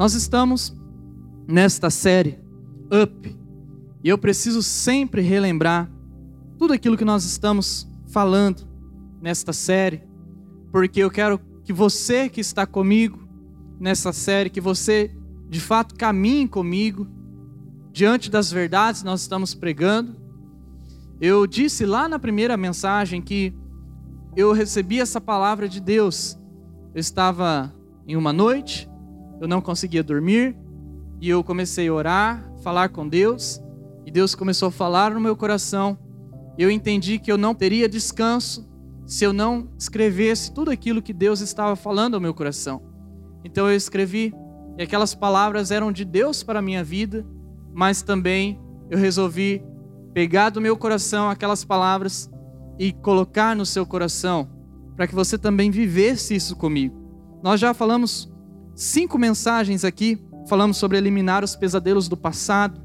Nós estamos nesta série Up e eu preciso sempre relembrar tudo aquilo que nós estamos falando nesta série, porque eu quero que você que está comigo nessa série, que você de fato caminhe comigo diante das verdades que nós estamos pregando. Eu disse lá na primeira mensagem que eu recebi essa palavra de Deus. Eu estava em uma noite, eu não conseguia dormir, e eu comecei a orar, falar com Deus, e Deus começou a falar no meu coração. Eu entendi que eu não teria descanso se eu não escrevesse tudo aquilo que Deus estava falando ao meu coração. Então eu escrevi, e aquelas palavras eram de Deus para a minha vida, mas também eu resolvi pegar do meu coração aquelas palavras e colocar no seu coração, para que você também vivesse isso comigo. Nós já falamos cinco mensagens aqui, falamos sobre eliminar os pesadelos do passado,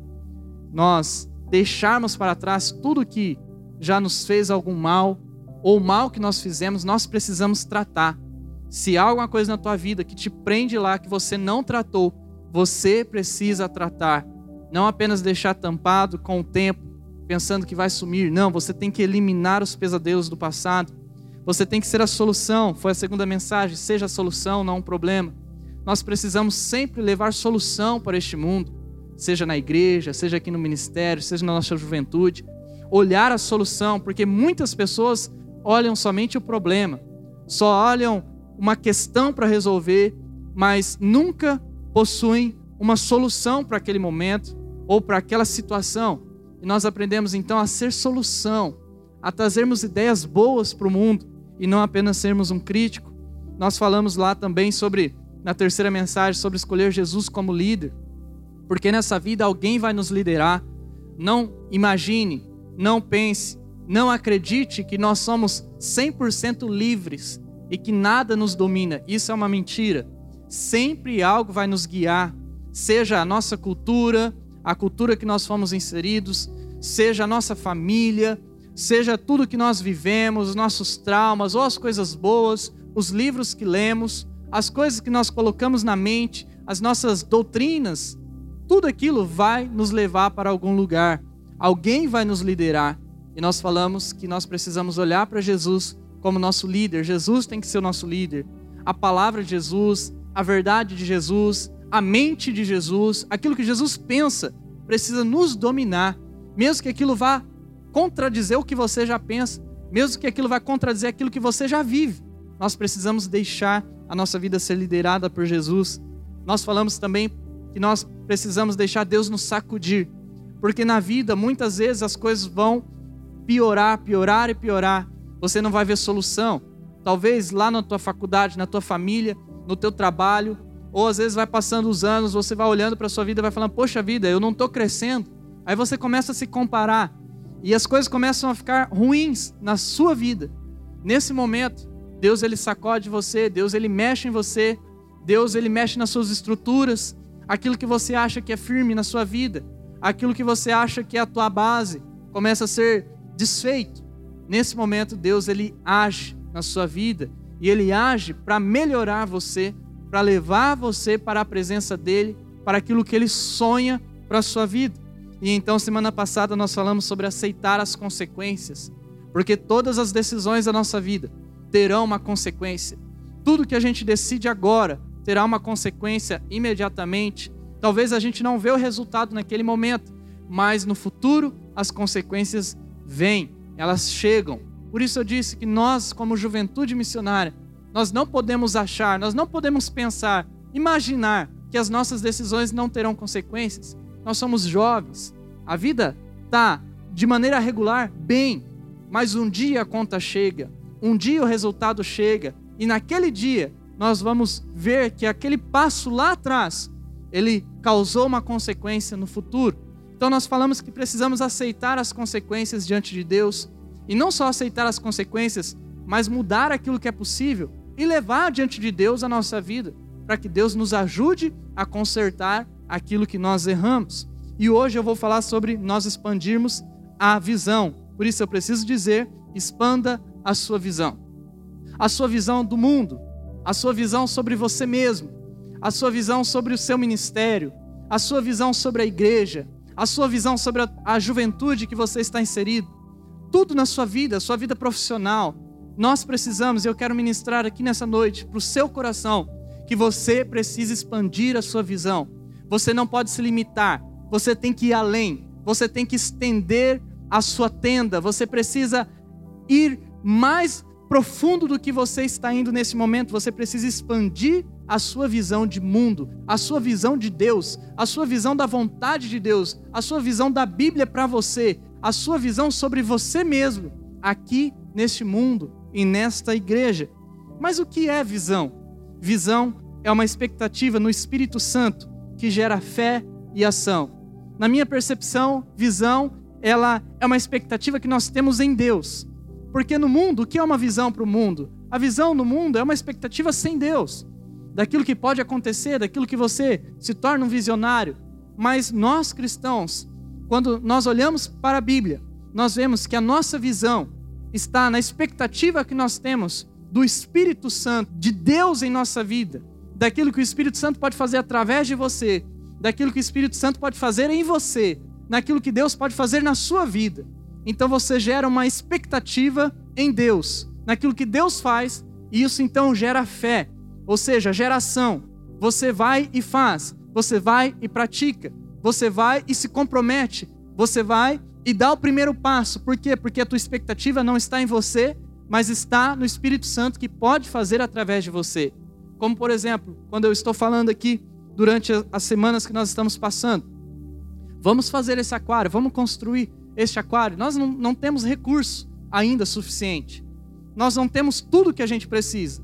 nós deixarmos para trás tudo que já nos fez algum mal, ou mal que nós fizemos, nós precisamos tratar. Se há alguma coisa na tua vida que te prende lá, que você não tratou, você precisa tratar. Não apenas deixar tampado com o tempo, pensando que vai sumir. Não, você tem que eliminar os pesadelos do passado. Você tem que ser a solução. Foi a segunda mensagem. Seja a solução, não um problema. Nós precisamos sempre levar solução para este mundo, seja na igreja, seja aqui no ministério, seja na nossa juventude. Olhar a solução, porque muitas pessoas olham somente o problema, só olham uma questão para resolver, mas nunca possuem uma solução para aquele momento ou para aquela situação. E nós aprendemos então a ser solução, a trazermos ideias boas para o mundo e não apenas sermos um crítico. Nós falamos lá também sobre, na terceira mensagem, sobre escolher Jesus como líder, porque nessa vida alguém vai nos liderar. Não imagine, não pense não acredite que nós somos 100% livres e que nada nos domina. Isso é uma mentira. Sempre algo vai nos guiar, seja a nossa cultura, a cultura que nós fomos inseridos, seja a nossa família, seja tudo que nós vivemos, os nossos traumas, ou as coisas boas, os livros que lemos, as coisas que nós colocamos na mente, as nossas doutrinas, tudo aquilo vai nos levar para algum lugar. Alguém vai nos liderar. E nós falamos que nós precisamos olhar para Jesus como nosso líder. Jesus tem que ser o nosso líder. A palavra de Jesus, a verdade de Jesus, a mente de Jesus, aquilo que Jesus pensa, precisa nos dominar, mesmo que aquilo vá contradizer o que você já pensa, mesmo que aquilo vá contradizer aquilo que você já vive. Nós precisamos deixar a nossa vida ser liderada por Jesus. Nós falamos também que nós precisamos deixar Deus nos sacudir, porque na vida muitas vezes as coisas vão piorar, piorar e piorar, você não vai ver solução. Talvez lá na tua faculdade, na tua família, no teu trabalho, ou às vezes vai passando os anos, você vai olhando para sua vida e vai falando: "Poxa vida, eu não estou crescendo". Aí você começa a se comparar e as coisas começam a ficar ruins na sua vida. Nesse momento, Deus ele sacode você, Deus ele mexe em você, Deus ele mexe nas suas estruturas, aquilo que você acha que é firme na sua vida, aquilo que você acha que é a tua base, começa a ser desfeito. Nesse momento, Deus ele age na sua vida e ele age para melhorar você, para levar você para a presença dele, para aquilo que ele sonha para a sua vida. E então, semana passada, nós falamos sobre aceitar as consequências, porque todas as decisões da nossa vida terão uma consequência. Tudo que a gente decide agora terá uma consequência imediatamente. Talvez a gente não vê o resultado naquele momento, mas no futuro as consequências vêm, elas chegam. Por isso eu disse que nós, como juventude missionária, nós não podemos achar, nós não podemos pensar, imaginar que as nossas decisões não terão consequências. Nós somos jovens, a vida está de maneira regular bem, mas um dia a conta chega, um dia o resultado chega, e naquele dia nós vamos ver que aquele passo lá atrás, ele causou uma consequência no futuro. Então nós falamos que precisamos aceitar as consequências diante de Deus e não só aceitar as consequências, mas mudar aquilo que é possível e levar diante de Deus a nossa vida, para que Deus nos ajude a consertar aquilo que nós erramos. E hoje eu vou falar sobre nós expandirmos a visão. Por isso eu preciso dizer, expanda a sua visão. A sua visão do mundo, a sua visão sobre você mesmo, a sua visão sobre o seu ministério, a sua visão sobre a igreja, a sua visão sobre a, a juventude que você está inserido, tudo na sua vida, sua vida profissional. Nós precisamos, eu quero ministrar aqui nessa noite para o seu coração, que você precisa expandir a sua visão. Você não pode se limitar, você tem que ir além, você tem que estender a sua tenda, você precisa ir mais profundo do que você está indo nesse momento, você precisa expandir a sua visão de mundo, a sua visão de Deus, a sua visão da vontade de Deus, a sua visão da Bíblia para você, a sua visão sobre você mesmo, aqui neste mundo e nesta igreja. Mas o que é visão? Visão é uma expectativa no Espírito Santo que gera fé e ação. Na minha percepção, visão, ela é uma expectativa que nós temos em Deus. Porque no mundo, o que é uma visão para o mundo? A visão no mundo é uma expectativa sem Deus daquilo que pode acontecer, daquilo que você se torna um visionário. Mas nós cristãos, quando nós olhamos para a Bíblia, nós vemos que a nossa visão está na expectativa que nós temos do Espírito Santo, de Deus em nossa vida, daquilo que o Espírito Santo pode fazer através de você, daquilo que o Espírito Santo pode fazer em você, naquilo que Deus pode fazer na sua vida. Então você gera uma expectativa em Deus, naquilo que Deus faz, e isso então gera fé, ou seja, geração. Você vai e faz, você vai e pratica, você vai e se compromete, você vai e dá o primeiro passo. Por quê? Porque a tua expectativa não está em você, mas está no Espírito Santo que pode fazer através de você. Como por exemplo, quando eu estou falando aqui durante as semanas que nós estamos passando. Vamos fazer esse aquário, vamos construir este aquário. Nós não, não temos recurso ainda suficiente. Nós não temos tudo que a gente precisa.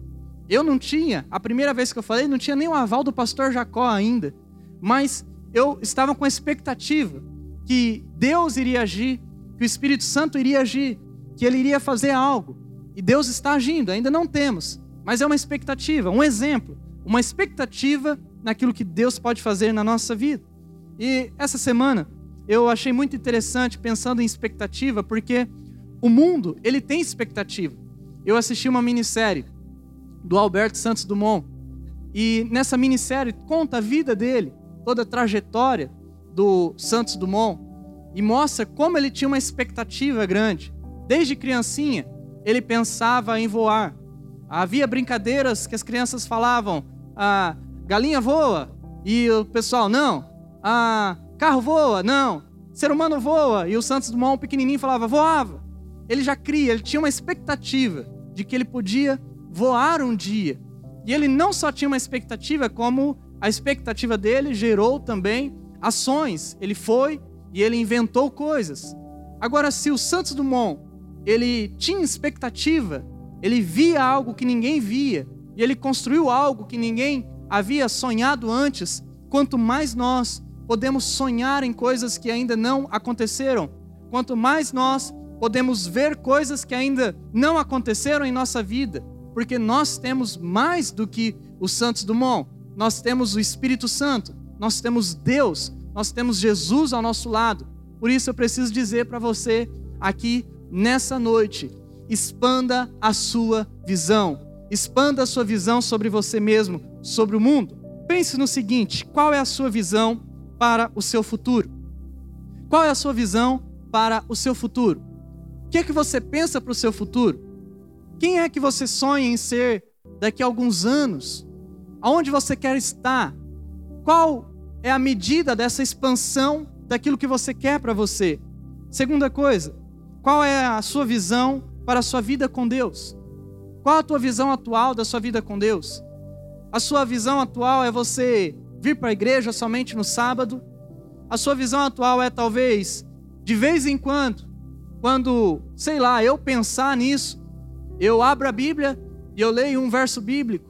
Eu não tinha, a primeira vez que eu falei, não tinha nem o aval do pastor Jacó ainda. Mas eu estava com a expectativa que Deus iria agir, que o Espírito Santo iria agir, que ele iria fazer algo. E Deus está agindo, ainda não temos, mas é uma expectativa, um exemplo, uma expectativa naquilo que Deus pode fazer na nossa vida. E essa semana eu achei muito interessante pensando em expectativa, porque o mundo, ele tem expectativa. Eu assisti uma minissérie do Alberto Santos Dumont. E nessa minissérie conta a vida dele, toda a trajetória do Santos Dumont e mostra como ele tinha uma expectativa grande. Desde criancinha, ele pensava em voar. Havia brincadeiras que as crianças falavam: a galinha voa, e o pessoal, não. A carro voa, não. Ser humano voa, e o Santos Dumont, pequenininho, falava: voava. Ele já cria, ele tinha uma expectativa de que ele podia voar um dia. E ele não só tinha uma expectativa, como a expectativa dele gerou também ações. Ele foi e ele inventou coisas. Agora, se o Santos Dumont ele tinha expectativa, ele via algo que ninguém via e ele construiu algo que ninguém havia sonhado antes, quanto mais nós podemos sonhar em coisas que ainda não aconteceram, quanto mais nós podemos ver coisas que ainda não aconteceram em nossa vida, porque nós temos mais do que os Santos Dumont. Nós temos o Espírito Santo, nós temos Deus, nós temos Jesus ao nosso lado. Por isso eu preciso dizer para você aqui nessa noite: expanda a sua visão, expanda a sua visão sobre você mesmo, sobre o mundo. Pense no seguinte: qual é a sua visão para o seu futuro? Qual é a sua visão para o seu futuro? O que é que você pensa para o seu futuro? Quem é que você sonha em ser daqui a alguns anos? Aonde você quer estar? Qual é a medida dessa expansão daquilo que você quer para você? Segunda coisa, qual é a sua visão para a sua vida com Deus? Qual a tua visão atual da sua vida com Deus? A sua visão atual é você vir para a igreja somente no sábado? A sua visão atual é talvez de vez em quando, quando, sei lá, eu pensar nisso, eu abro a Bíblia e eu leio um verso bíblico.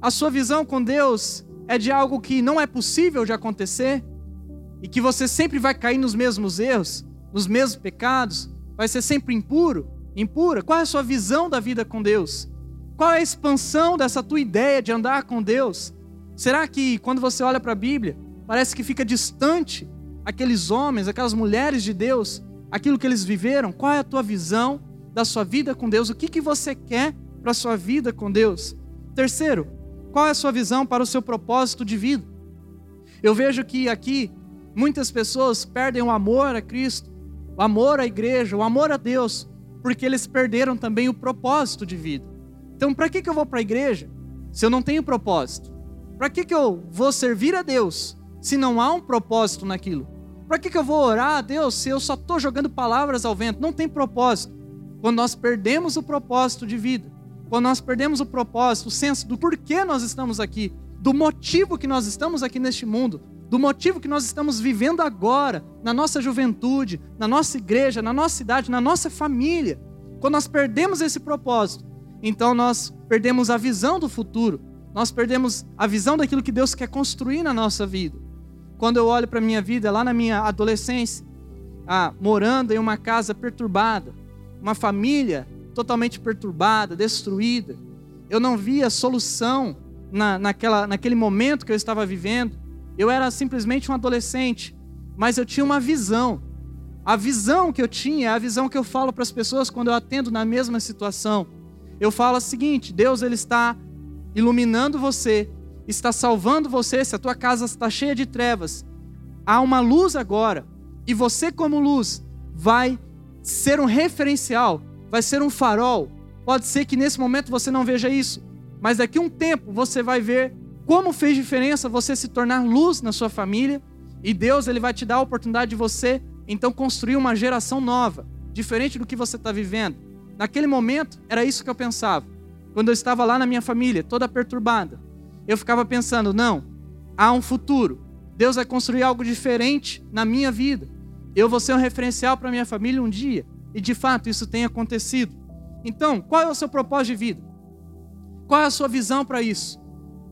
A sua visão com Deus é de algo que não é possível de acontecer e que você sempre vai cair nos mesmos erros, nos mesmos pecados, vai ser sempre impuro, impura. Qual é a sua visão da vida com Deus? Qual é a expansão dessa tua ideia de andar com Deus? Será que quando você olha para a Bíblia, parece que fica distante aqueles homens, aquelas mulheres de Deus, aquilo que eles viveram? Qual é a tua visão da sua vida com Deus, o que, que você quer para a sua vida com Deus. Terceiro, Qual é a sua visão para o seu propósito de vida? Eu vejo que aqui muitas pessoas perdem o amor a Cristo, o amor à igreja, o amor a Deus, porque eles perderam também o propósito de vida. Então, para que, que eu vou para a igreja se eu não tenho propósito? Para que, que eu vou servir a Deus se não há um propósito naquilo? Para que, que eu vou orar a Deus se eu só estou jogando palavras ao vento? Não tem propósito. Quando nós perdemos o propósito de vida, quando nós perdemos o propósito, o senso do porquê nós estamos aqui, do motivo que nós estamos aqui neste mundo, do motivo que nós estamos vivendo agora, na nossa juventude, na nossa igreja, na nossa cidade, na nossa família. Quando nós perdemos esse propósito, então nós perdemos a visão do futuro, nós perdemos a visão daquilo que Deus quer construir na nossa vida. Quando eu olho para a minha vida, lá na minha adolescência, ah, morando em uma casa perturbada, uma família totalmente perturbada, destruída, eu não via solução na, naquela, naquele momento que eu estava vivendo. Eu era simplesmente um adolescente, mas eu tinha uma visão. A visão que eu tinha é a visão que eu falo para as pessoas quando eu atendo na mesma situação. Eu falo o seguinte: Deus ele está iluminando você, está salvando você. Se a tua casa está cheia de trevas, há uma luz agora, e você, como luz, vai ser um referencial, vai ser um farol. Pode ser que nesse momento você não veja isso, mas daqui a um tempo você vai ver como fez diferença você se tornar luz na sua família e Deus ele vai te dar a oportunidade de você então construir uma geração nova, diferente do que você está vivendo. Naquele momento era isso que eu pensava. Quando eu estava lá na minha família, toda perturbada, eu ficava pensando: não, há um futuro. Deus vai construir algo diferente na minha vida. Eu vou ser um referencial para minha família um dia. E de fato isso tem acontecido. Então, qual é o seu propósito de vida? Qual é a sua visão para isso?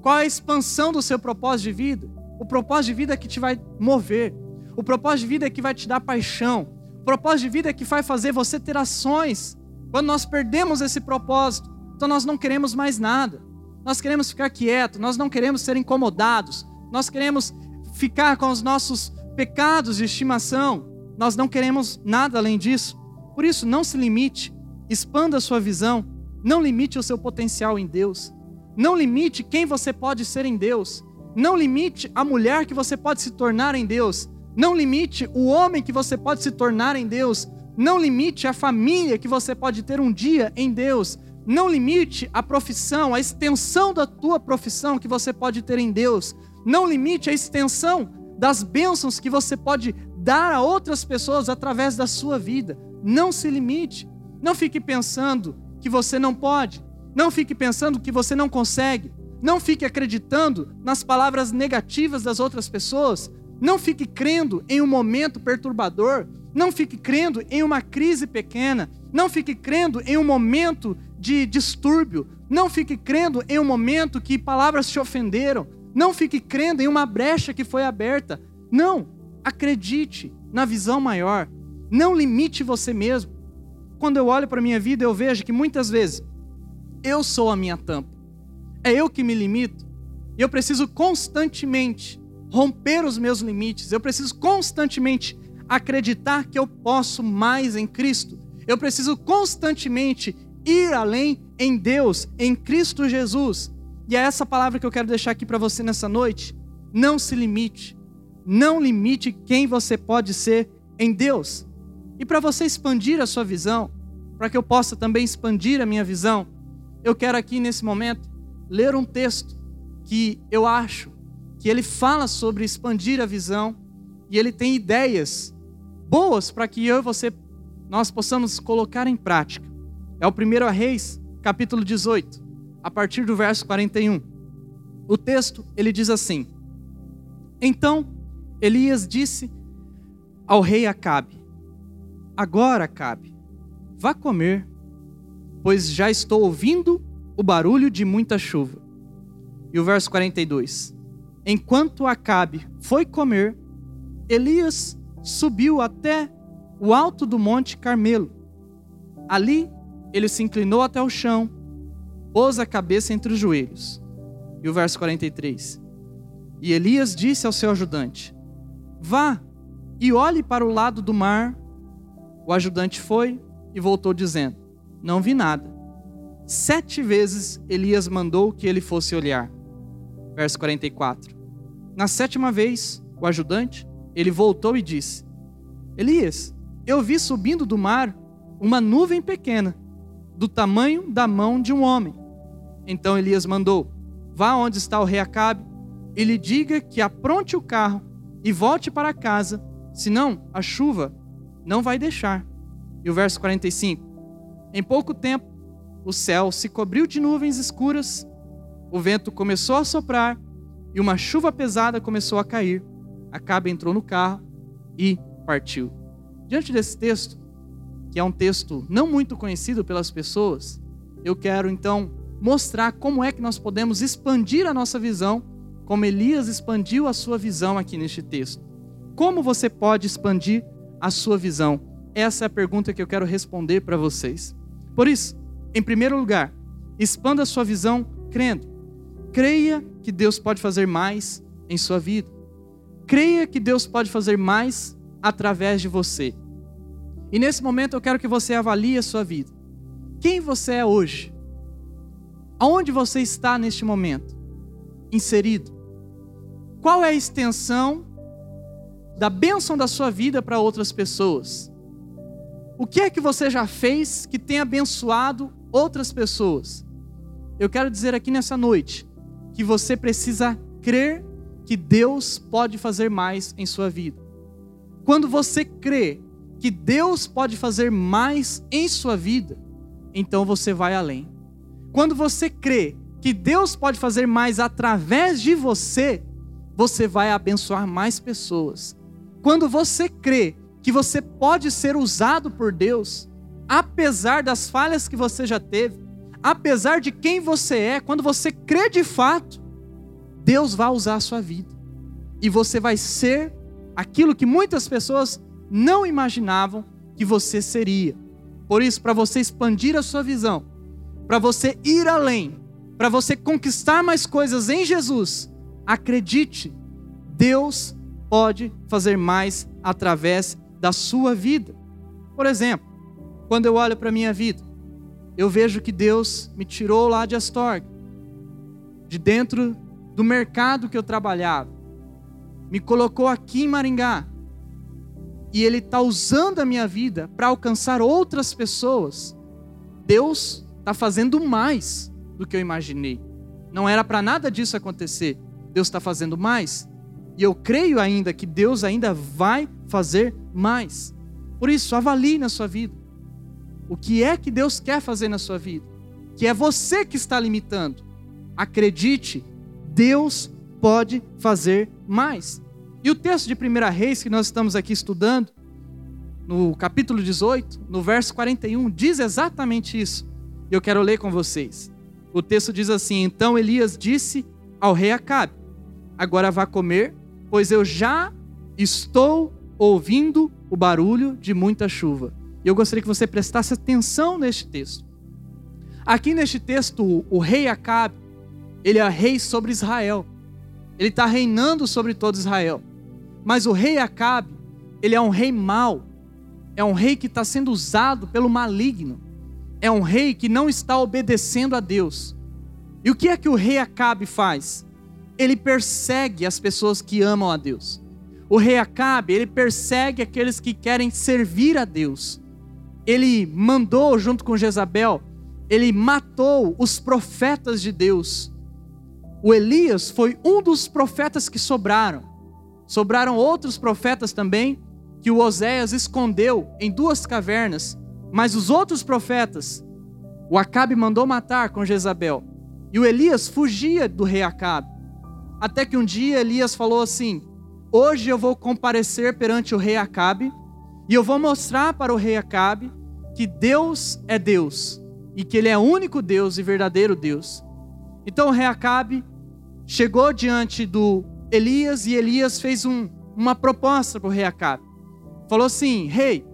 Qual é a expansão do seu propósito de vida? O propósito de vida é que te vai mover. O propósito de vida é que vai te dar paixão. O propósito de vida é que vai fazer você ter ações. Quando nós perdemos esse propósito, então nós não queremos mais nada. Nós queremos ficar quietos, nós não queremos ser incomodados, nós queremos ficar com os nossos pecados de estimação. Nós não queremos nada além disso. Por isso, não se limite, expanda a sua visão, não limite o seu potencial em Deus. Não limite quem você pode ser em Deus. Não limite a mulher que você pode se tornar em Deus. Não limite o homem que você pode se tornar em Deus. Não limite a família que você pode ter um dia em Deus. Não limite a profissão, a extensão da tua profissão que você pode ter em Deus. Não limite a extensão das bênçãos que você pode dar a outras pessoas através da sua vida. Não se limite. Não fique pensando que você não pode. Não fique pensando que você não consegue. Não fique acreditando nas palavras negativas das outras pessoas. Não fique crendo em um momento perturbador. Não fique crendo em uma crise pequena. Não fique crendo em um momento de distúrbio. Não fique crendo em um momento que palavras te ofenderam. Não fique crendo em uma brecha que foi aberta. Não. Acredite na visão maior. Não limite você mesmo. Quando eu olho para a minha vida, eu vejo que muitas vezes eu sou a minha tampa. É eu que me limito. Eu preciso constantemente romper os meus limites. Eu preciso constantemente acreditar que eu posso mais em Cristo. Eu preciso constantemente ir além em Deus, em Cristo Jesus. E é essa palavra que eu quero deixar aqui para você nessa noite. Não se limite. Não limite quem você pode ser em Deus. E para você expandir a sua visão, para que eu possa também expandir a minha visão, eu quero aqui nesse momento ler um texto que eu acho que ele fala sobre expandir a visão e ele tem ideias boas para que eu e você nós possamos colocar em prática. É o 1 Reis, capítulo 18, a partir do verso 41. O texto, ele diz assim: Então Elias disse ao rei Acabe: Agora, Acabe, vá comer pois já estou ouvindo o barulho de muita chuva. E o verso 42. Enquanto Acabe foi comer, Elias subiu até o alto do monte Carmelo. Ali ele se inclinou até o chão, pôs a cabeça entre os joelhos. E o verso 43. E Elias disse ao seu ajudante: Vá e olhe para o lado do mar. O ajudante foi e voltou dizendo: não vi nada. Sete vezes Elias mandou que ele fosse olhar, verso 44. Na sétima vez, o ajudante, ele voltou e disse: Elias, eu vi subindo do mar uma nuvem pequena, do tamanho da mão de um homem. Então Elias mandou: Vá onde está o rei Acabe e lhe diga que apronte o carro e volte para casa, senão a chuva não vai deixar. E o verso 45: Em pouco tempo, o céu se cobriu de nuvens escuras, o vento começou a soprar e uma chuva pesada começou a cair. Acabe entrou no carro e partiu. Diante desse texto, que é um texto não muito conhecido pelas pessoas, eu quero então mostrar como é que nós podemos expandir a nossa visão, como Elias expandiu a sua visão aqui neste texto. Como você pode expandir a sua visão? Essa é a pergunta que eu quero responder para vocês. Por isso, em primeiro lugar, expanda a sua visão crendo. Creia que Deus pode fazer mais em sua vida. Creia que Deus pode fazer mais através de você. E nesse momento eu quero que você avalie a sua vida. Quem você é hoje? Aonde você está neste momento? Inserido. Qual é a extensão da bênção da sua vida para outras pessoas? O que é que você já fez que tem abençoado outras pessoas? Eu quero dizer aqui nessa noite que você precisa crer que Deus pode fazer mais em sua vida. Quando você crê que Deus pode fazer mais em sua vida, então você vai além. Quando você crê que Deus pode fazer mais através de você, você vai abençoar mais pessoas. Quando você crê que você pode ser usado por Deus, apesar das falhas que você já teve, apesar de quem você é, quando você crê de fato, Deus vai usar a sua vida. E você vai ser aquilo que muitas pessoas não imaginavam que você seria. Por isso, para você expandir a sua visão, para você ir além, para você conquistar mais coisas em Jesus, acredite, Deus pode fazer mais através da sua vida. Por exemplo, quando eu olho para a minha vida, eu vejo que Deus me tirou lá de Astorga, de dentro do mercado que eu trabalhava, me colocou aqui em Maringá, e Ele está usando a minha vida para alcançar outras pessoas. Deus está fazendo mais do que eu imaginei. Não era para nada disso acontecer. Deus está fazendo mais. E eu creio ainda que Deus ainda vai fazer mais. Por isso, avalie na sua vida. O que é que Deus quer fazer na sua vida? Que é você que está limitando. Acredite, Deus pode fazer mais. E o texto de 1 Reis que nós estamos aqui estudando, no capítulo 18, no verso 41, diz exatamente isso. Eu quero ler com vocês. O texto diz assim: Então Elias disse ao rei Acabe: Agora vá comer pois eu já estou ouvindo o barulho de muita chuva. E eu gostaria que você prestasse atenção neste texto. Aqui neste texto, o rei Acabe, ele é rei sobre Israel. Ele está reinando sobre todo Israel. Mas o rei Acabe, ele é um rei mau. É um rei que está sendo usado pelo maligno. É um rei que não está obedecendo a Deus. E o que é que o rei Acabe faz? ele persegue as pessoas que amam a Deus. O rei Acabe, ele persegue aqueles que querem servir a Deus. Ele mandou, junto com Jezabel, ele matou os profetas de Deus. O Elias foi um dos profetas que sobraram. Sobraram outros profetas também, que o Oséias escondeu em duas cavernas. Mas os outros profetas, o Acabe mandou matar com Jezabel. E o Elias fugia do rei Acabe. Até que um dia Elias falou assim: Hoje eu vou comparecer perante o rei Acabe e eu vou mostrar para o rei Acabe que Deus é Deus e que ele é o único Deus e verdadeiro Deus. Então o rei Acabe chegou diante do Elias e Elias fez um, uma proposta para o rei Acabe. Falou assim: Rei,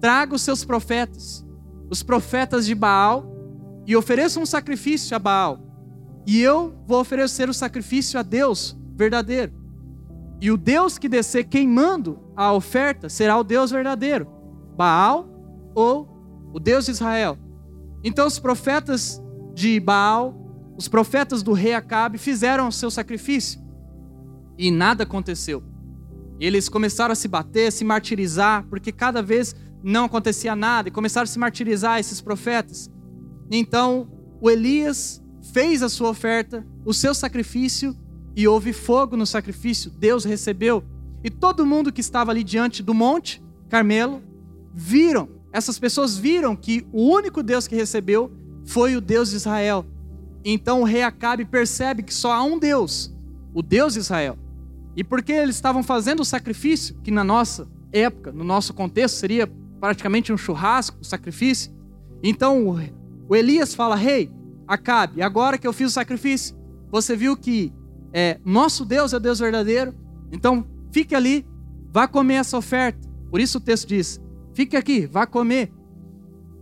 traga os seus profetas, os profetas de Baal, e ofereça um sacrifício a Baal. E eu vou oferecer o sacrifício a Deus verdadeiro. E o Deus que descer queimando a oferta será o Deus verdadeiro, Baal ou o Deus de Israel. Então os profetas de Baal os profetas do rei Acabe fizeram o seu sacrifício e nada aconteceu. Eles começaram a se bater, a se martirizar, porque cada vez não acontecia nada, e começaram a se martirizar esses profetas. Então, o Elias fez a sua oferta, o seu sacrifício, e houve fogo no sacrifício, Deus recebeu. E todo mundo que estava ali diante do monte Carmelo viram, essas pessoas viram que o único Deus que recebeu foi o Deus de Israel. Então o rei Acabe percebe que só há um Deus, o Deus de Israel. E porque eles estavam fazendo o sacrifício, que na nossa época, no nosso contexto, seria praticamente um churrasco, um sacrifício. Então o Elias fala: Rei, Acabe, agora que eu fiz o sacrifício, você viu que é, nosso Deus é o Deus verdadeiro, então fique ali, vá comer essa oferta. Por isso o texto diz: fique aqui, vá comer.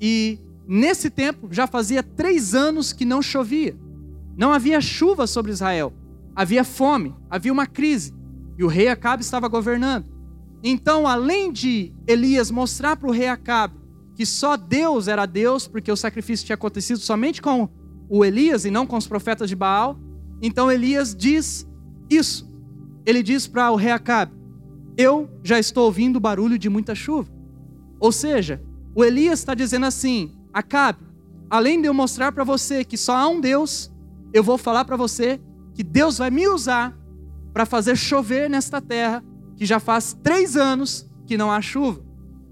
E nesse tempo já fazia três anos que não chovia, não havia chuva sobre Israel, havia fome, havia uma crise. E o rei Acabe estava governando. Então, além de Elias mostrar para o rei Acabe que só Deus era Deus, porque o sacrifício tinha acontecido somente com o Elias e não com os profetas de Baal, então Elias diz isso. Ele diz para o rei Acabe: Eu já estou ouvindo barulho de muita chuva. Ou seja, o Elias está dizendo assim: Acabe, além de eu mostrar para você que só há um Deus, eu vou falar para você que Deus vai me usar para fazer chover nesta terra, que já faz três anos que não há chuva.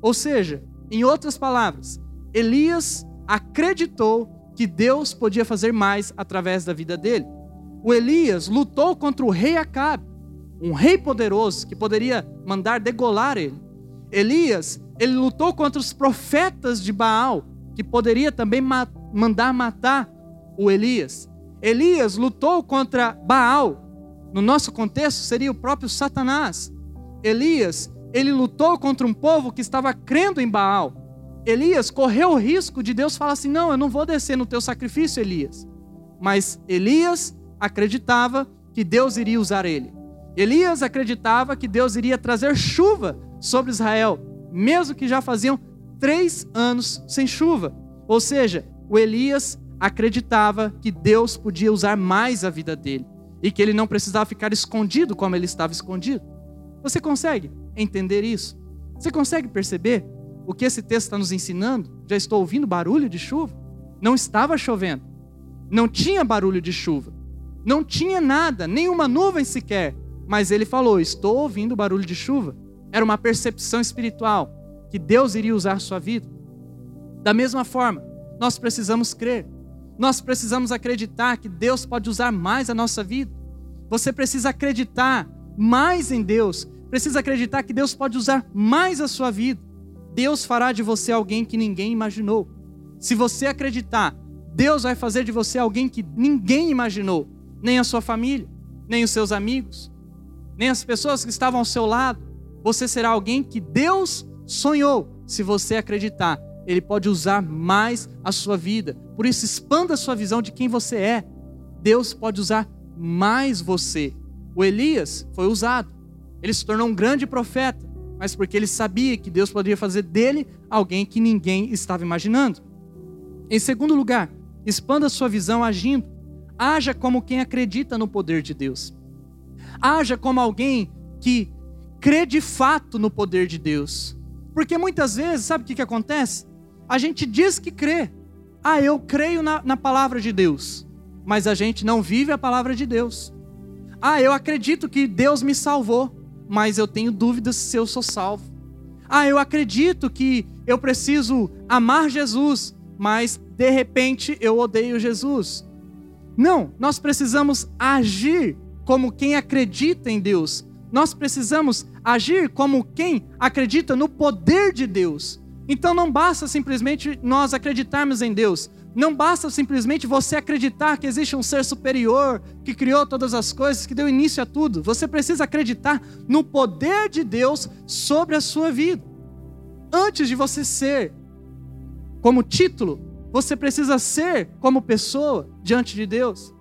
Ou seja, em outras palavras, Elias acreditou que Deus podia fazer mais através da vida dele. O Elias lutou contra o rei Acabe, um rei poderoso que poderia mandar degolar ele. Elias, ele lutou contra os profetas de Baal, que poderia também ma mandar matar o Elias. Elias lutou contra Baal, no nosso contexto seria o próprio Satanás. Elias, ele lutou contra um povo que estava crendo em Baal. Elias correu o risco de Deus falar assim: Não, eu não vou descer no teu sacrifício, Elias. Mas Elias acreditava que Deus iria usar ele. Elias acreditava que Deus iria trazer chuva sobre Israel, mesmo que já faziam três anos sem chuva. Ou seja, o Elias acreditava que Deus podia usar mais a vida dele e que ele não precisava ficar escondido como ele estava escondido. Você consegue entender isso? Você consegue perceber o que esse texto está nos ensinando? Já estou ouvindo barulho de chuva? Não estava chovendo, não tinha barulho de chuva, não tinha nada, nenhuma nuvem sequer, mas ele falou: Estou ouvindo barulho de chuva. Era uma percepção espiritual que Deus iria usar a sua vida. Da mesma forma, nós precisamos crer nós precisamos acreditar que Deus pode usar mais a nossa vida. Você precisa acreditar mais em Deus. Precisa acreditar que Deus pode usar mais a sua vida. Deus fará de você alguém que ninguém imaginou. Se você acreditar, Deus vai fazer de você alguém que ninguém imaginou. Nem a sua família, nem os seus amigos, nem as pessoas que estavam ao seu lado. Você será alguém que Deus sonhou, se você acreditar ele pode usar mais a sua vida. Por isso, expanda a sua visão de quem você é. Deus pode usar mais você. O Elias foi usado. Ele se tornou um grande profeta, mas porque ele sabia que Deus poderia fazer dele alguém que ninguém estava imaginando. Em segundo lugar, expanda a sua visão agindo. Haja como quem acredita no poder de Deus. Haja como alguém que crê de fato no poder de Deus. Porque muitas vezes, sabe o que, que acontece? A gente diz que crê. Ah, eu creio na, na palavra de Deus. Mas a gente não vive a palavra de Deus. Ah, eu acredito que Deus me salvou. Mas eu tenho dúvidas se eu sou salvo. Ah, eu acredito que eu preciso amar Jesus. Mas de repente eu odeio Jesus. Não, nós precisamos agir como quem acredita em Deus. Nós precisamos agir como quem acredita no poder de Deus. Então não basta simplesmente nós acreditarmos em Deus. Não basta simplesmente você acreditar que existe um ser superior que criou todas as coisas, que deu início a tudo. Você precisa acreditar no poder de Deus sobre a sua vida. Antes de você ser como título, você precisa ser como pessoa diante de Deus.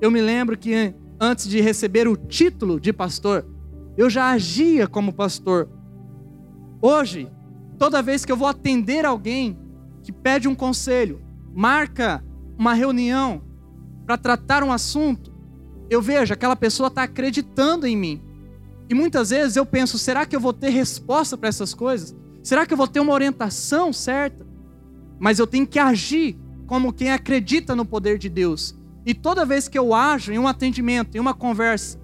Eu me lembro que antes de receber o título de pastor, eu já agia como pastor. Hoje, Toda vez que eu vou atender alguém que pede um conselho, marca uma reunião, para tratar um assunto, eu vejo aquela pessoa está acreditando em mim. E muitas vezes eu penso: será que eu vou ter resposta para essas coisas? Será que eu vou ter uma orientação certa? Mas eu tenho que agir como quem acredita no poder de Deus. E toda vez que eu ajo em um atendimento, em uma conversa,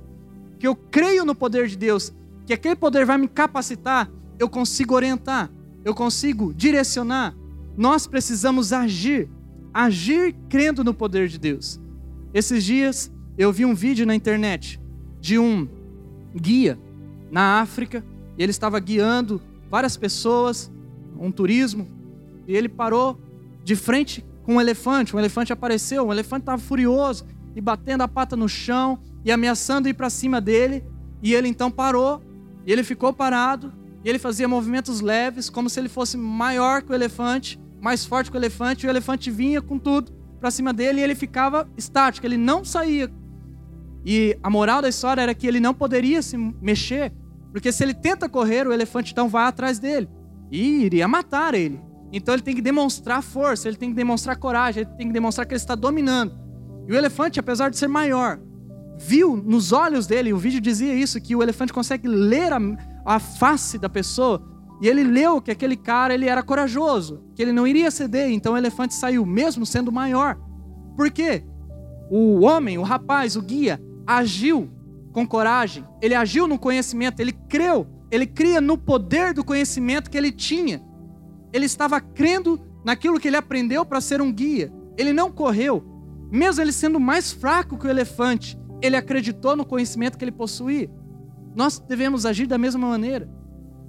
que eu creio no poder de Deus, que aquele poder vai me capacitar, eu consigo orientar, eu consigo direcionar. Nós precisamos agir, agir crendo no poder de Deus. Esses dias eu vi um vídeo na internet de um guia na África, e ele estava guiando várias pessoas, um turismo, e ele parou de frente com um elefante. Um elefante apareceu, um elefante estava furioso e batendo a pata no chão e ameaçando ir para cima dele. E ele então parou, e ele ficou parado, e ele fazia movimentos leves, como se ele fosse maior que o elefante, mais forte que o elefante, e o elefante vinha com tudo para cima dele e ele ficava estático, ele não saía. E a moral da história era que ele não poderia se mexer, porque se ele tenta correr, o elefante então vai atrás dele e iria matar ele. Então ele tem que demonstrar força, ele tem que demonstrar coragem, ele tem que demonstrar que ele está dominando. E o elefante, apesar de ser maior, viu nos olhos dele, o vídeo dizia isso, que o elefante consegue ler a, a face da pessoa, e ele leu que aquele cara ele era corajoso, que ele não iria ceder, então o elefante saiu, mesmo sendo maior. Por quê? O homem, o rapaz, o guia, agiu com coragem, ele agiu no conhecimento, ele creu, ele cria no poder do conhecimento que ele tinha. Ele estava crendo naquilo que ele aprendeu para ser um guia. Ele não correu, mesmo ele sendo mais fraco que o elefante, ele acreditou no conhecimento que ele possuía. Nós devemos agir da mesma maneira.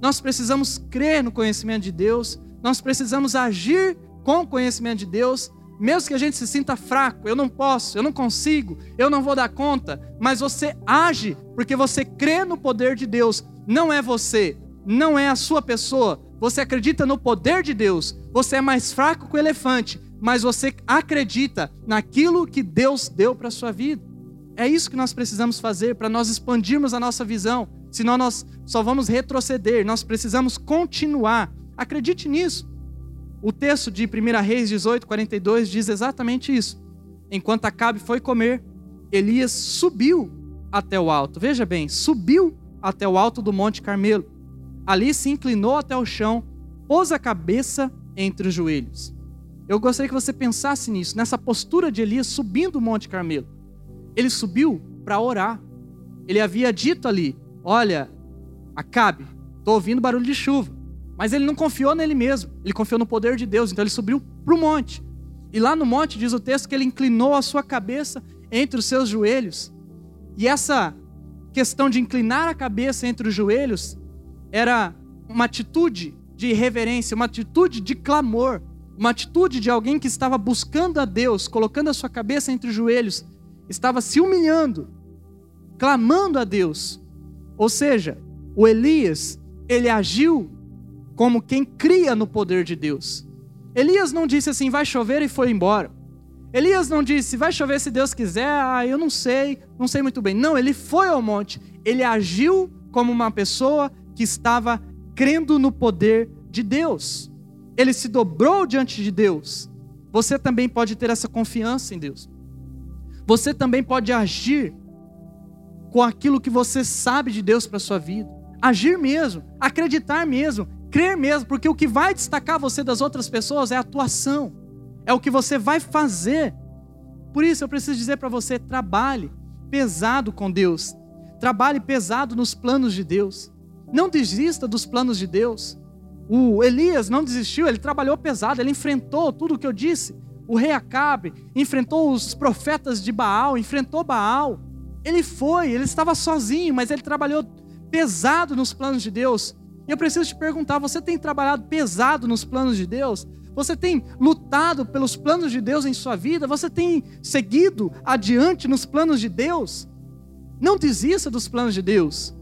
Nós precisamos crer no conhecimento de Deus, nós precisamos agir com o conhecimento de Deus, mesmo que a gente se sinta fraco, eu não posso, eu não consigo, eu não vou dar conta, mas você age porque você crê no poder de Deus. Não é você, não é a sua pessoa. Você acredita no poder de Deus. Você é mais fraco que o elefante, mas você acredita naquilo que Deus deu para a sua vida. É isso que nós precisamos fazer para nós expandirmos a nossa visão. Senão nós só vamos retroceder, nós precisamos continuar. Acredite nisso. O texto de 1 Reis 18, 42 diz exatamente isso. Enquanto Acabe foi comer, Elias subiu até o alto. Veja bem, subiu até o alto do Monte Carmelo. Ali se inclinou até o chão, pôs a cabeça entre os joelhos. Eu gostaria que você pensasse nisso, nessa postura de Elias subindo o Monte Carmelo. Ele subiu para orar. Ele havia dito ali: Olha, Acabe, estou ouvindo barulho de chuva. Mas ele não confiou nele mesmo, ele confiou no poder de Deus, então ele subiu para o monte. E lá no monte diz o texto que ele inclinou a sua cabeça entre os seus joelhos. E essa questão de inclinar a cabeça entre os joelhos era uma atitude de reverência, uma atitude de clamor, uma atitude de alguém que estava buscando a Deus, colocando a sua cabeça entre os joelhos, estava se humilhando, clamando a Deus. Ou seja, o Elias, ele agiu como quem cria no poder de Deus. Elias não disse assim, vai chover e foi embora. Elias não disse, vai chover se Deus quiser, ah, eu não sei, não sei muito bem. Não, ele foi ao monte, ele agiu como uma pessoa que estava crendo no poder de Deus. Ele se dobrou diante de Deus. Você também pode ter essa confiança em Deus. Você também pode agir com aquilo que você sabe de Deus para sua vida. Agir mesmo, acreditar mesmo, crer mesmo, porque o que vai destacar você das outras pessoas é a atuação, é o que você vai fazer. Por isso eu preciso dizer para você: trabalhe pesado com Deus, trabalhe pesado nos planos de Deus, não desista dos planos de Deus. O Elias não desistiu, ele trabalhou pesado, ele enfrentou tudo o que eu disse. O rei Acabe enfrentou os profetas de Baal, enfrentou Baal. Ele foi, ele estava sozinho, mas ele trabalhou pesado nos planos de Deus. E eu preciso te perguntar: você tem trabalhado pesado nos planos de Deus? Você tem lutado pelos planos de Deus em sua vida? Você tem seguido adiante nos planos de Deus? Não desista dos planos de Deus.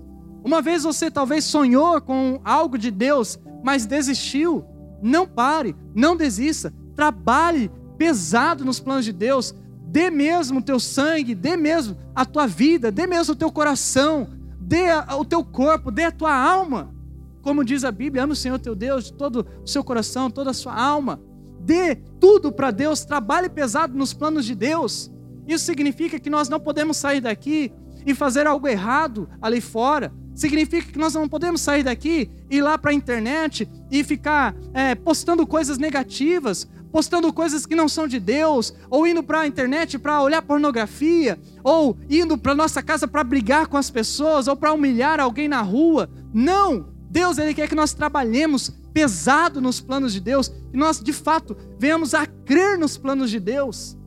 Uma vez você talvez sonhou com algo de Deus, mas desistiu. Não pare, não desista. Trabalhe pesado nos planos de Deus. Dê mesmo o teu sangue, dê mesmo a tua vida, dê mesmo o teu coração, dê o teu corpo, dê a tua alma como diz a Bíblia, ame o Senhor teu Deus de todo o seu coração, toda a sua alma. Dê tudo para Deus, trabalhe pesado nos planos de Deus. Isso significa que nós não podemos sair daqui e fazer algo errado ali fora. Significa que nós não podemos sair daqui, ir lá para a internet e ficar é, postando coisas negativas, postando coisas que não são de Deus, ou indo para a internet para olhar pornografia, ou indo para nossa casa para brigar com as pessoas, ou para humilhar alguém na rua. Não! Deus ele quer que nós trabalhemos pesado nos planos de Deus, e nós de fato venhamos a crer nos planos de Deus.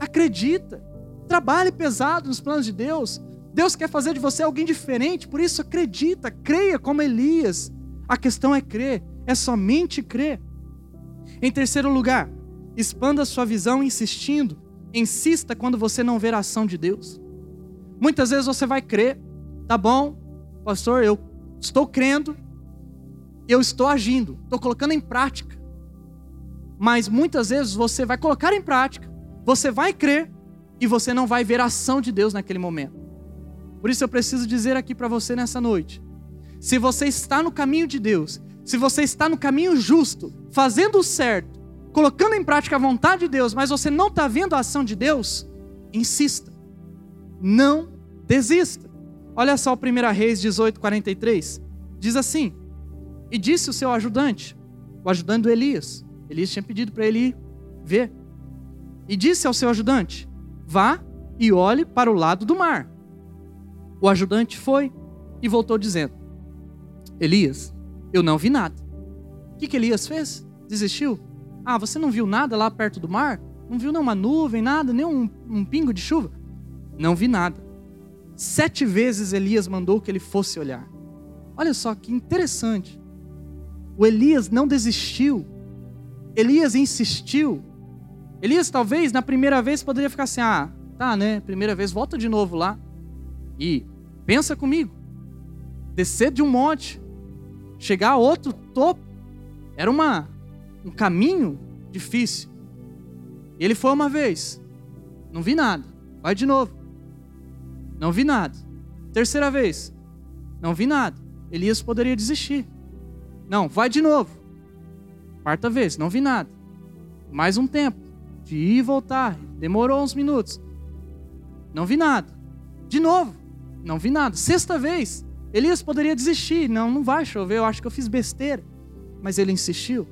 Acredita, trabalhe pesado nos planos de Deus. Deus quer fazer de você alguém diferente, por isso acredita, creia como Elias. A questão é crer, é somente crer. Em terceiro lugar, expanda sua visão insistindo, insista quando você não ver a ação de Deus. Muitas vezes você vai crer, tá bom, pastor, eu estou crendo, eu estou agindo, estou colocando em prática. Mas muitas vezes você vai colocar em prática, você vai crer e você não vai ver a ação de Deus naquele momento. Por isso eu preciso dizer aqui para você nessa noite: se você está no caminho de Deus, se você está no caminho justo, fazendo o certo, colocando em prática a vontade de Deus, mas você não está vendo a ação de Deus, insista. Não desista. Olha só o 1 Reis 18, 43. Diz assim: E disse o seu ajudante, o ajudante do Elias. Elias tinha pedido para ele ver. E disse ao seu ajudante: Vá e olhe para o lado do mar. O ajudante foi e voltou dizendo: Elias, eu não vi nada. O que, que Elias fez? Desistiu? Ah, você não viu nada lá perto do mar? Não viu nenhuma nuvem, nada, nem um, um pingo de chuva? Não vi nada. Sete vezes Elias mandou que ele fosse olhar. Olha só que interessante. O Elias não desistiu. Elias insistiu. Elias talvez na primeira vez poderia ficar assim: ah, tá, né? Primeira vez, volta de novo lá. E Pensa comigo. Descer de um monte, chegar a outro topo, era uma, um caminho difícil. Ele foi uma vez, não vi nada. Vai de novo. Não vi nada. Terceira vez, não vi nada. Elias poderia desistir. Não, vai de novo. Quarta vez, não vi nada. Mais um tempo, de ir e voltar. Demorou uns minutos. Não vi nada. De novo. Não vi nada. Sexta vez, Elias poderia desistir. Não, não vai chover, eu acho que eu fiz besteira. Mas ele insistiu.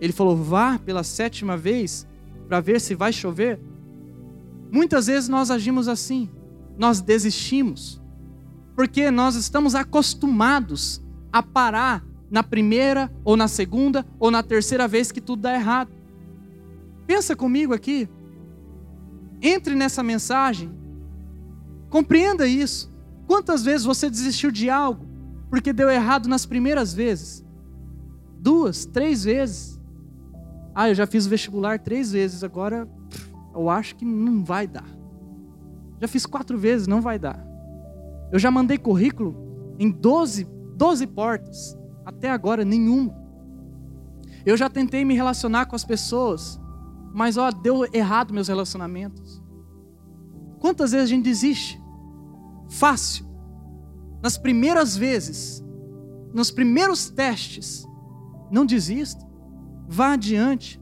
Ele falou: vá pela sétima vez para ver se vai chover. Muitas vezes nós agimos assim. Nós desistimos. Porque nós estamos acostumados a parar na primeira, ou na segunda, ou na terceira vez que tudo dá errado. Pensa comigo aqui. Entre nessa mensagem. Compreenda isso. Quantas vezes você desistiu de algo porque deu errado nas primeiras vezes? Duas, três vezes. Ah, eu já fiz o vestibular três vezes, agora eu acho que não vai dar. Já fiz quatro vezes, não vai dar. Eu já mandei currículo em 12, 12 portas, até agora nenhuma. Eu já tentei me relacionar com as pessoas, mas ó, deu errado meus relacionamentos. Quantas vezes a gente desiste? Fácil. Nas primeiras vezes, nos primeiros testes, não desista. Vá adiante.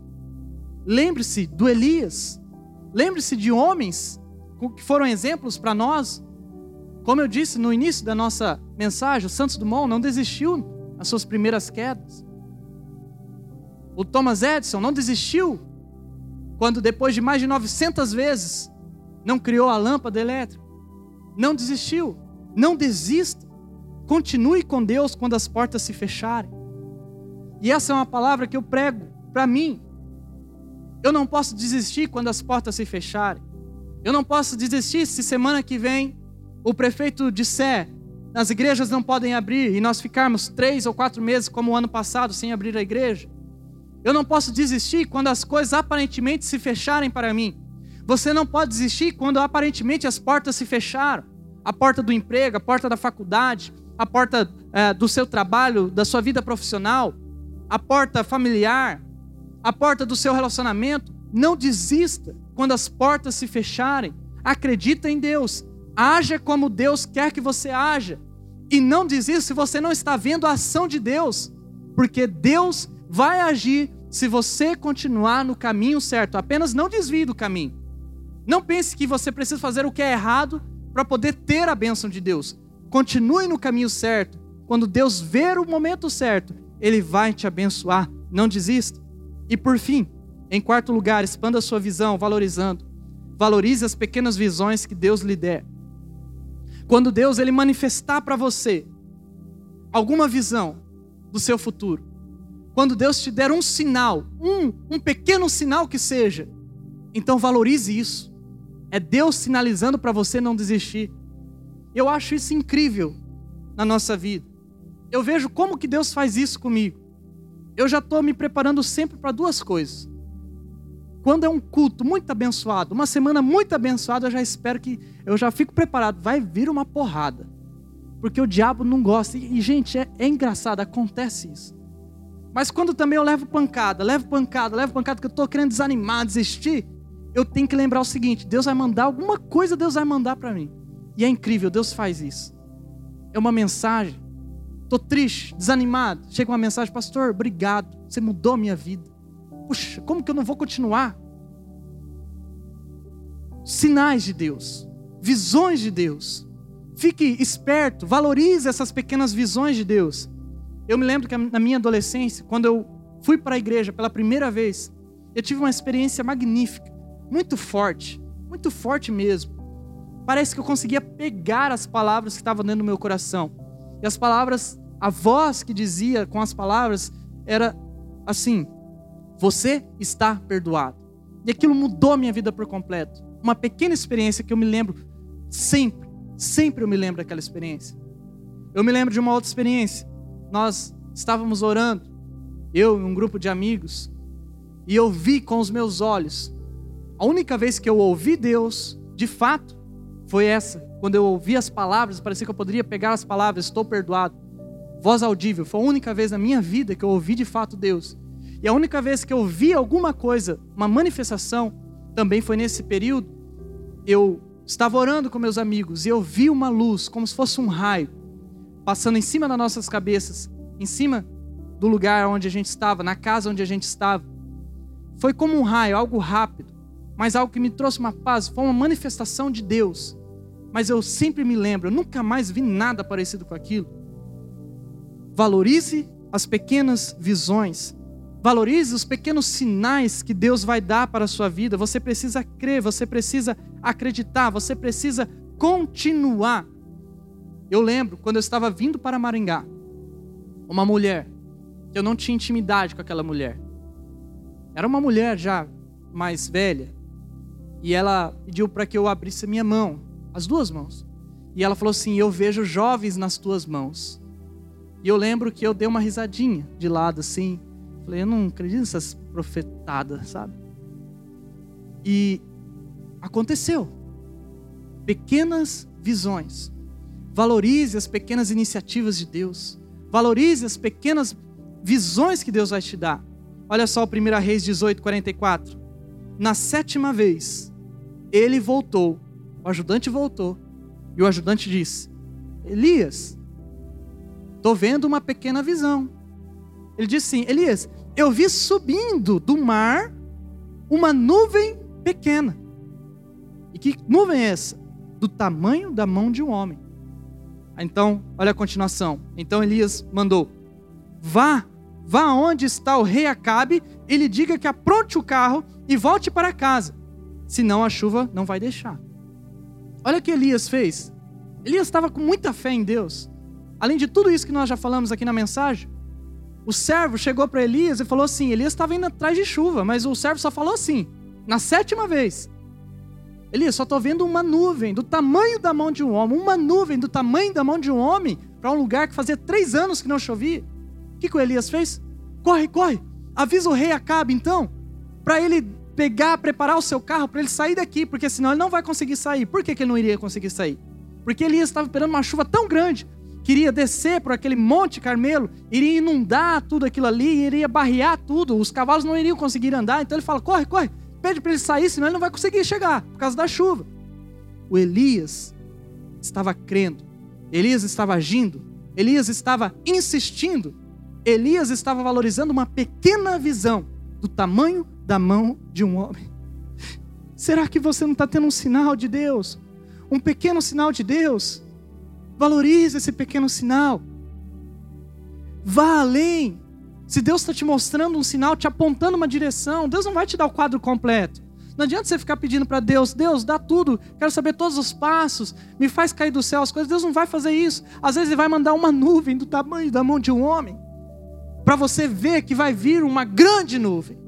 Lembre-se do Elias. Lembre-se de homens que foram exemplos para nós. Como eu disse no início da nossa mensagem, o Santos Dumont não desistiu nas suas primeiras quedas. O Thomas Edison não desistiu quando, depois de mais de 900 vezes, não criou a lâmpada elétrica. Não desistiu. Não desista. Continue com Deus quando as portas se fecharem. E essa é uma palavra que eu prego para mim. Eu não posso desistir quando as portas se fecharem. Eu não posso desistir se semana que vem o prefeito disser as igrejas não podem abrir e nós ficarmos três ou quatro meses como o ano passado sem abrir a igreja. Eu não posso desistir quando as coisas aparentemente se fecharem para mim. Você não pode desistir quando aparentemente as portas se fecharam a porta do emprego, a porta da faculdade, a porta é, do seu trabalho, da sua vida profissional, a porta familiar, a porta do seu relacionamento. Não desista quando as portas se fecharem. Acredita em Deus. Haja como Deus quer que você haja. E não desista se você não está vendo a ação de Deus. Porque Deus vai agir se você continuar no caminho certo. Apenas não desvie do caminho. Não pense que você precisa fazer o que é errado para poder ter a bênção de Deus. Continue no caminho certo. Quando Deus ver o momento certo, Ele vai te abençoar. Não desista. E por fim, em quarto lugar, expanda a sua visão, valorizando. Valorize as pequenas visões que Deus lhe der. Quando Deus ele manifestar para você alguma visão do seu futuro, quando Deus te der um sinal, um, um pequeno sinal que seja, então valorize isso. É Deus sinalizando para você não desistir. Eu acho isso incrível na nossa vida. Eu vejo como que Deus faz isso comigo. Eu já estou me preparando sempre para duas coisas. Quando é um culto muito abençoado, uma semana muito abençoada, eu já espero que eu já fico preparado. Vai vir uma porrada, porque o diabo não gosta. E, gente, é, é engraçado, acontece isso. Mas quando também eu levo pancada, levo pancada, levo pancada, que eu estou querendo desanimar, desistir, eu tenho que lembrar o seguinte: Deus vai mandar alguma coisa, Deus vai mandar para mim. E é incrível, Deus faz isso. É uma mensagem. Estou triste, desanimado. Chega uma mensagem, pastor, obrigado. Você mudou a minha vida. Puxa, como que eu não vou continuar? Sinais de Deus, visões de Deus. Fique esperto, valorize essas pequenas visões de Deus. Eu me lembro que na minha adolescência, quando eu fui para a igreja pela primeira vez, eu tive uma experiência magnífica, muito forte, muito forte mesmo. Parece que eu conseguia pegar as palavras que estavam dentro do meu coração. E as palavras, a voz que dizia com as palavras era assim: Você está perdoado. E aquilo mudou minha vida por completo. Uma pequena experiência que eu me lembro sempre, sempre eu me lembro daquela experiência. Eu me lembro de uma outra experiência nós estávamos orando, eu e um grupo de amigos, e eu vi com os meus olhos. A única vez que eu ouvi Deus, de fato, foi essa. Quando eu ouvi as palavras, parecia que eu poderia pegar as palavras, estou perdoado. Voz audível, foi a única vez na minha vida que eu ouvi de fato Deus. E a única vez que eu vi alguma coisa, uma manifestação, também foi nesse período. Eu estava orando com meus amigos e eu vi uma luz, como se fosse um raio, passando em cima das nossas cabeças, em cima do lugar onde a gente estava, na casa onde a gente estava. Foi como um raio, algo rápido, mas algo que me trouxe uma paz, foi uma manifestação de Deus. Mas eu sempre me lembro, eu nunca mais vi nada parecido com aquilo. Valorize as pequenas visões. Valorize os pequenos sinais que Deus vai dar para a sua vida. Você precisa crer, você precisa acreditar, você precisa continuar eu lembro quando eu estava vindo para Maringá, uma mulher, eu não tinha intimidade com aquela mulher. Era uma mulher já mais velha, e ela pediu para que eu abrisse a minha mão, as duas mãos. E ela falou assim: Eu vejo jovens nas tuas mãos. E eu lembro que eu dei uma risadinha de lado assim. Falei: Eu não acredito nessas profetadas, sabe? E aconteceu. Pequenas visões Valorize as pequenas iniciativas de Deus. Valorize as pequenas visões que Deus vai te dar. Olha só o 1 Reis 18, 44. Na sétima vez, ele voltou, o ajudante voltou, e o ajudante disse: Elias, estou vendo uma pequena visão. Ele disse assim: Elias, eu vi subindo do mar uma nuvem pequena. E que nuvem é essa? Do tamanho da mão de um homem. Então, olha a continuação. Então Elias mandou: Vá, vá onde está o rei Acabe e lhe diga que apronte o carro e volte para casa, senão a chuva não vai deixar. Olha o que Elias fez. Elias estava com muita fé em Deus. Além de tudo isso que nós já falamos aqui na mensagem, o servo chegou para Elias e falou assim: Elias estava indo atrás de chuva, mas o servo só falou assim, na sétima vez: Elias, só estou vendo uma nuvem do tamanho da mão de um homem, uma nuvem do tamanho da mão de um homem, para um lugar que fazia três anos que não chovia. O que, que o Elias fez? Corre, corre, avisa o rei Acabe então, para ele pegar, preparar o seu carro, para ele sair daqui, porque senão ele não vai conseguir sair. Por que, que ele não iria conseguir sair? Porque Elias estava esperando uma chuva tão grande, que iria descer por aquele monte Carmelo, iria inundar tudo aquilo ali, iria barrear tudo, os cavalos não iriam conseguir andar. Então ele fala: corre, corre, Pede para ele sair, senão ele não vai conseguir chegar, por causa da chuva. O Elias estava crendo, Elias estava agindo, Elias estava insistindo, Elias estava valorizando uma pequena visão do tamanho da mão de um homem. Será que você não está tendo um sinal de Deus? Um pequeno sinal de Deus? Valorize esse pequeno sinal. Vá além. Se Deus está te mostrando um sinal, te apontando uma direção, Deus não vai te dar o quadro completo. Não adianta você ficar pedindo para Deus, Deus, dá tudo, quero saber todos os passos, me faz cair do céu as coisas. Deus não vai fazer isso. Às vezes Ele vai mandar uma nuvem do tamanho da mão de um homem, para você ver que vai vir uma grande nuvem.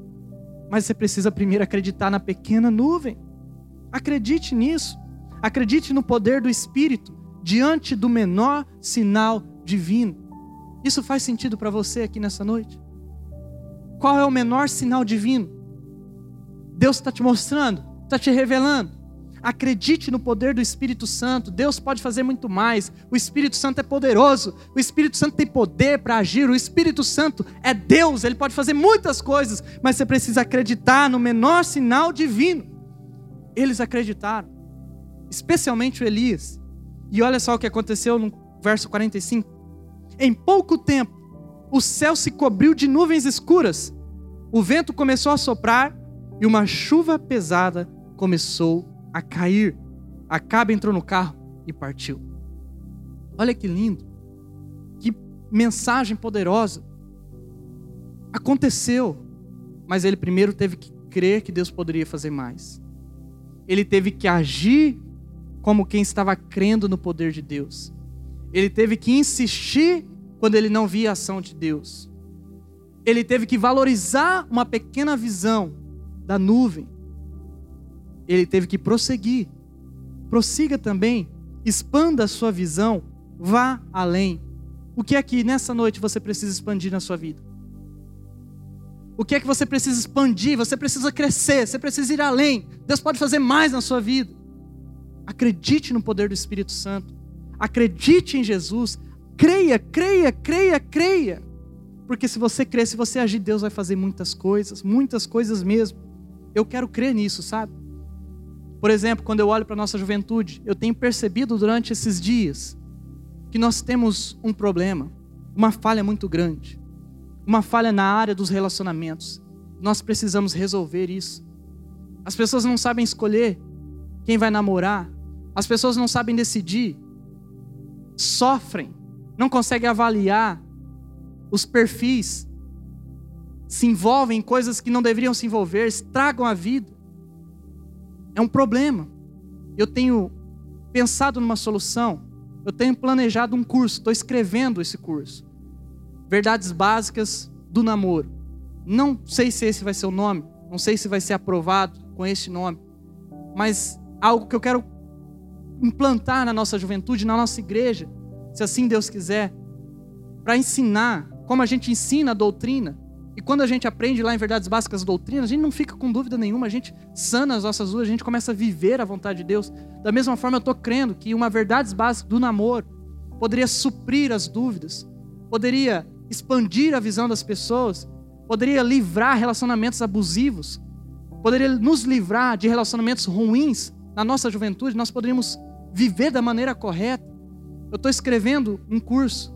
Mas você precisa primeiro acreditar na pequena nuvem. Acredite nisso. Acredite no poder do Espírito diante do menor sinal divino. Isso faz sentido para você aqui nessa noite? Qual é o menor sinal divino? Deus está te mostrando, está te revelando. Acredite no poder do Espírito Santo. Deus pode fazer muito mais. O Espírito Santo é poderoso. O Espírito Santo tem poder para agir. O Espírito Santo é Deus. Ele pode fazer muitas coisas, mas você precisa acreditar no menor sinal divino. Eles acreditaram, especialmente o Elias. E olha só o que aconteceu no verso 45. Em pouco tempo, o céu se cobriu de nuvens escuras, o vento começou a soprar e uma chuva pesada começou a cair. Acabe entrou no carro e partiu. Olha que lindo, que mensagem poderosa. Aconteceu, mas ele primeiro teve que crer que Deus poderia fazer mais. Ele teve que agir como quem estava crendo no poder de Deus. Ele teve que insistir quando ele não via a ação de Deus. Ele teve que valorizar uma pequena visão da nuvem. Ele teve que prosseguir. Prossiga também, expanda a sua visão, vá além. O que é que nessa noite você precisa expandir na sua vida? O que é que você precisa expandir? Você precisa crescer, você precisa ir além. Deus pode fazer mais na sua vida. Acredite no poder do Espírito Santo. Acredite em Jesus. Creia, creia, creia, creia. Porque se você crer, se você agir, Deus vai fazer muitas coisas, muitas coisas mesmo. Eu quero crer nisso, sabe? Por exemplo, quando eu olho para a nossa juventude, eu tenho percebido durante esses dias que nós temos um problema, uma falha muito grande, uma falha na área dos relacionamentos. Nós precisamos resolver isso. As pessoas não sabem escolher quem vai namorar, as pessoas não sabem decidir, sofrem, não conseguem avaliar os perfis, se envolvem em coisas que não deveriam se envolver, estragam a vida. É um problema. Eu tenho pensado numa solução, eu tenho planejado um curso, estou escrevendo esse curso. Verdades básicas do namoro. Não sei se esse vai ser o nome, não sei se vai ser aprovado com esse nome, mas algo que eu quero implantar na nossa juventude, na nossa igreja, se assim Deus quiser, para ensinar como a gente ensina a doutrina. E quando a gente aprende lá em Verdades Básicas da Doutrina, a gente não fica com dúvida nenhuma, a gente sana as nossas dúvidas, a gente começa a viver a vontade de Deus. Da mesma forma, eu estou crendo que uma Verdades Básicas do namoro poderia suprir as dúvidas, poderia expandir a visão das pessoas, poderia livrar relacionamentos abusivos, poderia nos livrar de relacionamentos ruins na nossa juventude, nós poderíamos viver da maneira correta. Eu estou escrevendo um curso,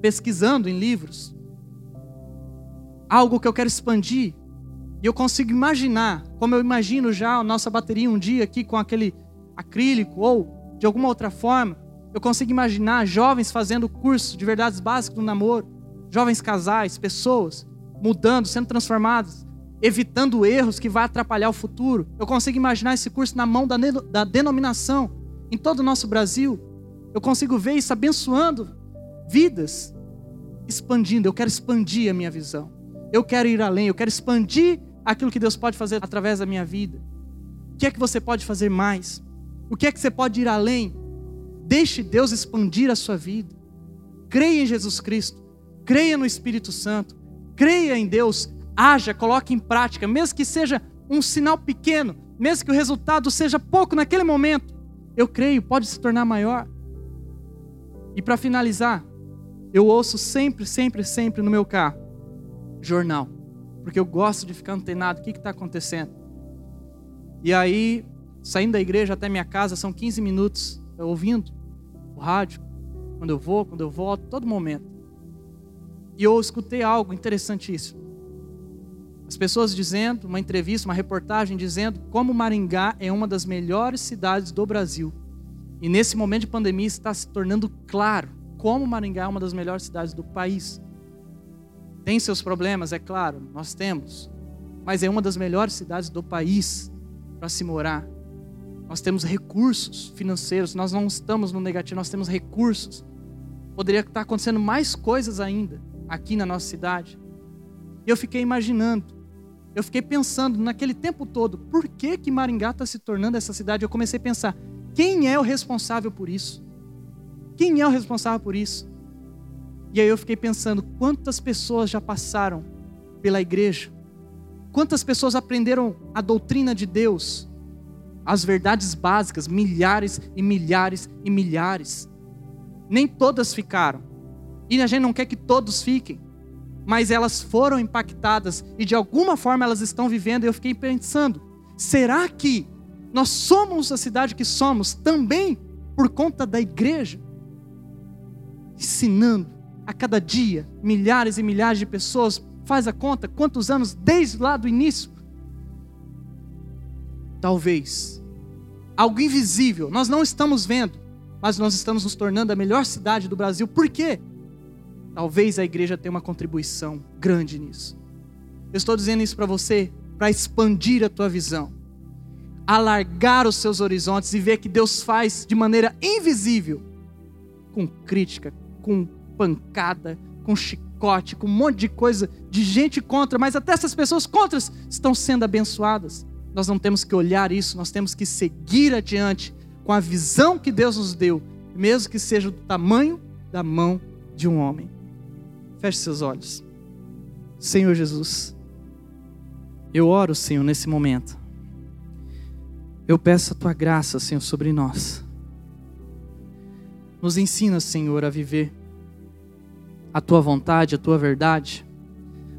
pesquisando em livros, algo que eu quero expandir. E eu consigo imaginar, como eu imagino já a nossa bateria um dia aqui com aquele acrílico ou de alguma outra forma. Eu consigo imaginar jovens fazendo curso de verdades básicas do namoro, jovens casais, pessoas mudando, sendo transformadas, evitando erros que vai atrapalhar o futuro. Eu consigo imaginar esse curso na mão da, da denominação em todo o nosso Brasil. Eu consigo ver isso abençoando vidas, expandindo. Eu quero expandir a minha visão. Eu quero ir além, eu quero expandir aquilo que Deus pode fazer através da minha vida. O que é que você pode fazer mais? O que é que você pode ir além? Deixe Deus expandir a sua vida. Creia em Jesus Cristo. Creia no Espírito Santo. Creia em Deus. Haja, coloque em prática, mesmo que seja um sinal pequeno, mesmo que o resultado seja pouco naquele momento. Eu creio, pode se tornar maior. E para finalizar, eu ouço sempre, sempre, sempre no meu carro jornal, porque eu gosto de ficar antenado, o que está acontecendo. E aí, saindo da igreja até minha casa, são 15 minutos ouvindo o rádio, quando eu vou, quando eu volto, todo momento. E eu escutei algo interessantíssimo. As pessoas dizendo, uma entrevista, uma reportagem dizendo como Maringá é uma das melhores cidades do Brasil. E nesse momento de pandemia está se tornando claro como Maringá é uma das melhores cidades do país. Tem seus problemas, é claro, nós temos. Mas é uma das melhores cidades do país para se morar. Nós temos recursos financeiros, nós não estamos no negativo, nós temos recursos. Poderia estar acontecendo mais coisas ainda aqui na nossa cidade. E eu fiquei imaginando, eu fiquei pensando naquele tempo todo, por que que Maringá está se tornando essa cidade? Eu comecei a pensar, quem é o responsável por isso? Quem é o responsável por isso? E aí eu fiquei pensando, quantas pessoas já passaram pela igreja? Quantas pessoas aprenderam a doutrina de Deus? As verdades básicas, milhares e milhares e milhares. Nem todas ficaram. E a gente não quer que todos fiquem mas elas foram impactadas e de alguma forma elas estão vivendo. E eu fiquei pensando: será que nós somos a cidade que somos também por conta da igreja? Ensinando a cada dia milhares e milhares de pessoas, faz a conta, quantos anos desde lá do início? Talvez algo invisível, nós não estamos vendo, mas nós estamos nos tornando a melhor cidade do Brasil. Por quê? Talvez a igreja tenha uma contribuição grande nisso. Eu estou dizendo isso para você para expandir a tua visão, alargar os seus horizontes e ver que Deus faz de maneira invisível, com crítica, com pancada, com chicote, com um monte de coisa de gente contra, mas até essas pessoas contras estão sendo abençoadas. Nós não temos que olhar isso, nós temos que seguir adiante com a visão que Deus nos deu, mesmo que seja do tamanho da mão de um homem. Feche seus olhos. Senhor Jesus, eu oro, Senhor, nesse momento. Eu peço a tua graça, Senhor, sobre nós. Nos ensina, Senhor, a viver a tua vontade, a tua verdade.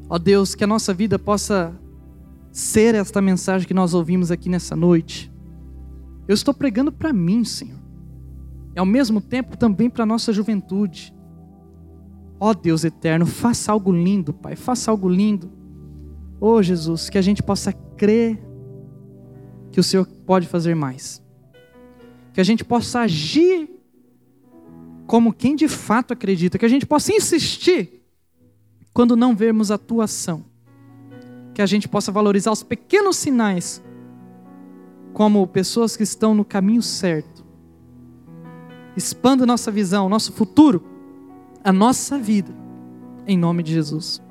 Ó Deus, que a nossa vida possa ser esta mensagem que nós ouvimos aqui nessa noite. Eu estou pregando para mim, Senhor, e ao mesmo tempo também para a nossa juventude. Ó Deus eterno, faça algo lindo, Pai, faça algo lindo. Ô oh, Jesus, que a gente possa crer que o Senhor pode fazer mais. Que a gente possa agir como quem de fato acredita. Que a gente possa insistir quando não vermos a tua ação. Que a gente possa valorizar os pequenos sinais como pessoas que estão no caminho certo. Expanda nossa visão, nosso futuro a nossa vida, em nome de Jesus.